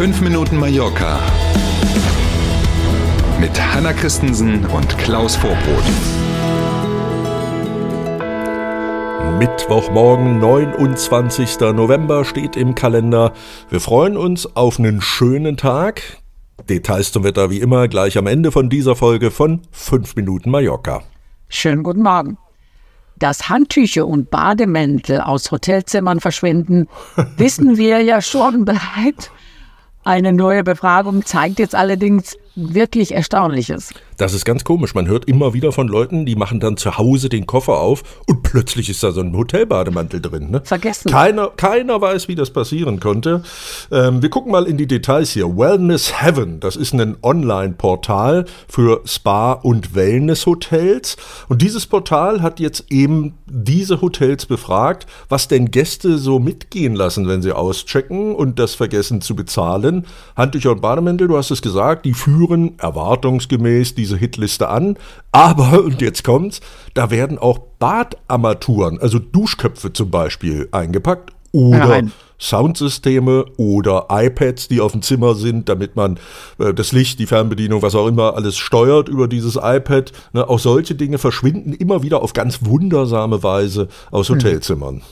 5 Minuten Mallorca mit Hanna Christensen und Klaus Vorbrot. Mittwochmorgen, 29. November steht im Kalender. Wir freuen uns auf einen schönen Tag. Details zum Wetter wie immer gleich am Ende von dieser Folge von 5 Minuten Mallorca. Schönen guten Morgen. Dass Handtücher und Bademäntel aus Hotelzimmern verschwinden, wissen wir ja schon bereits. Eine neue Befragung zeigt jetzt allerdings wirklich Erstaunliches. Das ist ganz komisch. Man hört immer wieder von Leuten, die machen dann zu Hause den Koffer auf und plötzlich ist da so ein Hotelbademantel drin. Ne? Vergessen. Keiner, keiner weiß, wie das passieren konnte. Ähm, wir gucken mal in die Details hier. Wellness Heaven, das ist ein Online-Portal für Spa- und Wellness-Hotels. Und dieses Portal hat jetzt eben diese Hotels befragt, was denn Gäste so mitgehen lassen, wenn sie auschecken und das vergessen zu bezahlen. Handtücher und Bademäntel, du hast es gesagt, die führen erwartungsgemäß diese Hitliste an. Aber, und jetzt kommt's, da werden auch Badarmaturen, also Duschköpfe zum Beispiel, eingepackt oder Nein. Soundsysteme oder iPads, die auf dem Zimmer sind, damit man äh, das Licht, die Fernbedienung, was auch immer, alles steuert über dieses iPad. Ne, auch solche Dinge verschwinden immer wieder auf ganz wundersame Weise aus Hotelzimmern.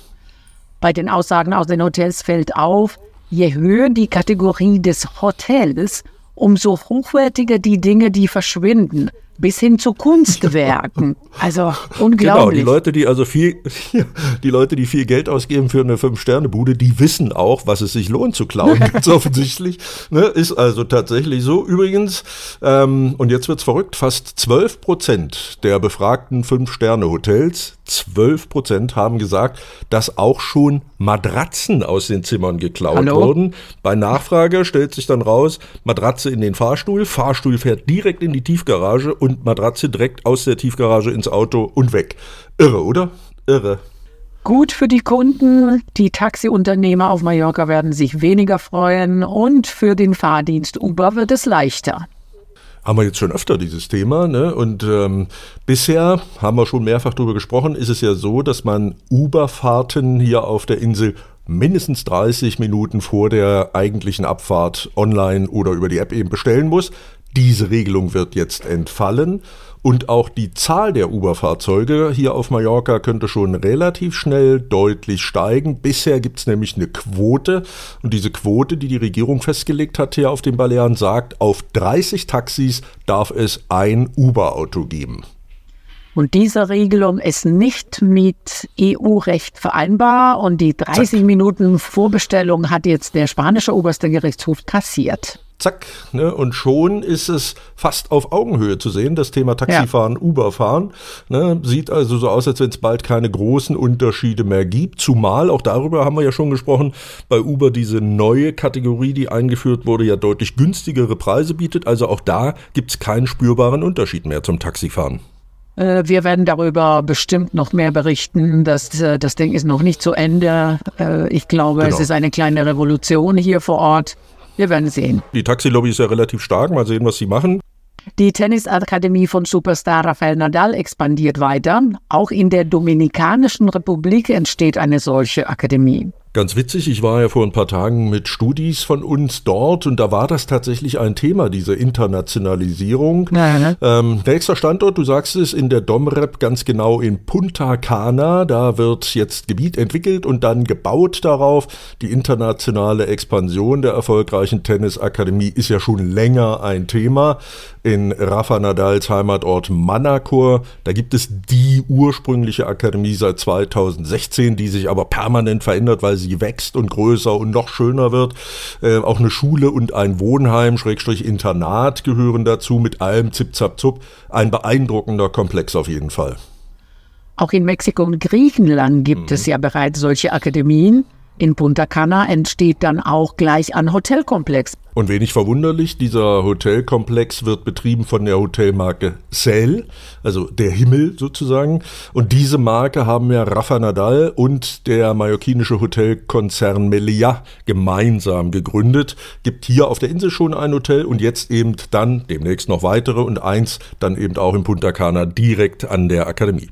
Bei den Aussagen aus den Hotels fällt auf, je höher die Kategorie des Hotels, umso hochwertiger die Dinge, die verschwinden, bis hin zu Kunstwerken. Also Genau, die unglaublich. Leute, die also viel, die Leute, die viel Geld ausgeben für eine Fünf-Sterne-Bude, die wissen auch, was es sich lohnt zu klauen, ganz offensichtlich. Ne, ist also tatsächlich so. Übrigens, ähm, und jetzt wird's verrückt, fast 12 Prozent der befragten Fünf-Sterne-Hotels, 12 Prozent haben gesagt, dass auch schon Matratzen aus den Zimmern geklaut Hallo? wurden. Bei Nachfrage stellt sich dann raus, Matratze in den Fahrstuhl, Fahrstuhl fährt direkt in die Tiefgarage und Matratze direkt aus der Tiefgarage ins Auto und weg. Irre, oder? Irre. Gut für die Kunden, die Taxiunternehmer auf Mallorca werden sich weniger freuen und für den Fahrdienst Uber wird es leichter. Haben wir jetzt schon öfter dieses Thema, ne? Und ähm, bisher haben wir schon mehrfach darüber gesprochen, ist es ja so, dass man Uber-Fahrten hier auf der Insel mindestens 30 Minuten vor der eigentlichen Abfahrt online oder über die App eben bestellen muss. Diese Regelung wird jetzt entfallen und auch die Zahl der Uber-Fahrzeuge hier auf Mallorca könnte schon relativ schnell deutlich steigen. Bisher gibt es nämlich eine Quote und diese Quote, die die Regierung festgelegt hat hier auf den Balearen, sagt, auf 30 Taxis darf es ein Uber-Auto geben. Und diese Regelung ist nicht mit EU-Recht vereinbar und die 30 Minuten Vorbestellung hat jetzt der spanische oberste Gerichtshof kassiert. Zack, ne? und schon ist es fast auf Augenhöhe zu sehen, das Thema Taxifahren, Uberfahren. Ne? Sieht also so aus, als wenn es bald keine großen Unterschiede mehr gibt. Zumal, auch darüber haben wir ja schon gesprochen, bei Uber diese neue Kategorie, die eingeführt wurde, ja deutlich günstigere Preise bietet. Also auch da gibt es keinen spürbaren Unterschied mehr zum Taxifahren. Äh, Wir werden darüber bestimmt noch mehr berichten. Das, äh, das Ding ist noch nicht zu Ende. Äh, Ich glaube, Genau. es ist eine kleine Revolution hier vor Ort. Wir werden sehen. Die Taxilobby ist ja relativ stark. Mal sehen, was sie machen. Die Tennisakademie von Superstar Rafael Nadal expandiert weiter. Auch in der Dominikanischen Republik entsteht eine solche Akademie. Ganz witzig, ich war ja vor ein paar Tagen mit Studis von uns dort und da war das tatsächlich ein Thema, diese Internationalisierung. Ja, ne? Ähm, nächster Standort, du sagst es, in der Domrep ganz genau in Punta Cana. Da wird jetzt Gebiet entwickelt und dann gebaut darauf. Die internationale Expansion der erfolgreichen Tennisakademie ist ja schon länger ein Thema. In Rafa Nadals Heimatort Manacor, da gibt es die ursprüngliche Akademie seit 2016, die sich aber permanent verändert, weil sie wächst und größer und noch schöner wird. Äh, auch eine Schule und ein Wohnheim, Schrägstrich Internat gehören dazu, mit allem Zip, Zap, Zup. Ein beeindruckender Komplex auf jeden Fall. Auch in Mexiko und Griechenland gibt es ja bereits solche Akademien. In Punta Cana entsteht dann auch gleich ein Hotelkomplex. Und wenig verwunderlich, dieser Hotelkomplex wird betrieben von der Hotelmarke Cell, also der Himmel sozusagen. Und diese Marke haben ja Rafa Nadal und der mallorquinische Hotelkonzern Melia gemeinsam gegründet. Gibt hier auf der Insel schon ein Hotel und jetzt eben dann demnächst noch weitere und eins dann eben auch in Punta Cana direkt an der Akademie.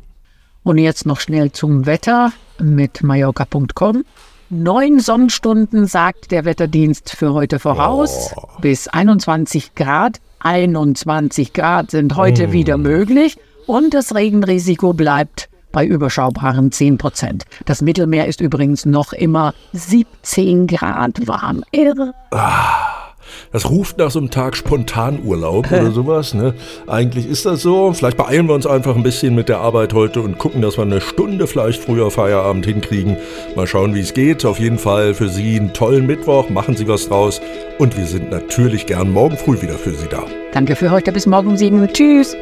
Und jetzt noch schnell zum Wetter mit Mallorca.com. Neun Sonnenstunden sagt der Wetterdienst für heute voraus. Bis 21 Grad. 21 Grad sind heute wieder möglich. Und das Regenrisiko bleibt bei überschaubaren 10 Prozent. Das Mittelmeer ist übrigens noch immer 17 Grad warm. Irre. Das ruft nach so einem Tag Spontanurlaub oder sowas. Ne? Eigentlich ist das so. Vielleicht beeilen wir uns einfach ein bisschen mit der Arbeit heute und gucken, dass wir eine Stunde vielleicht früher Feierabend hinkriegen. Mal schauen, wie es geht. Auf jeden Fall für Sie einen tollen Mittwoch. Machen Sie was draus. Und wir sind natürlich gern morgen früh wieder für Sie da. Danke für heute. Bis morgen um 7 Uhr. Tschüss.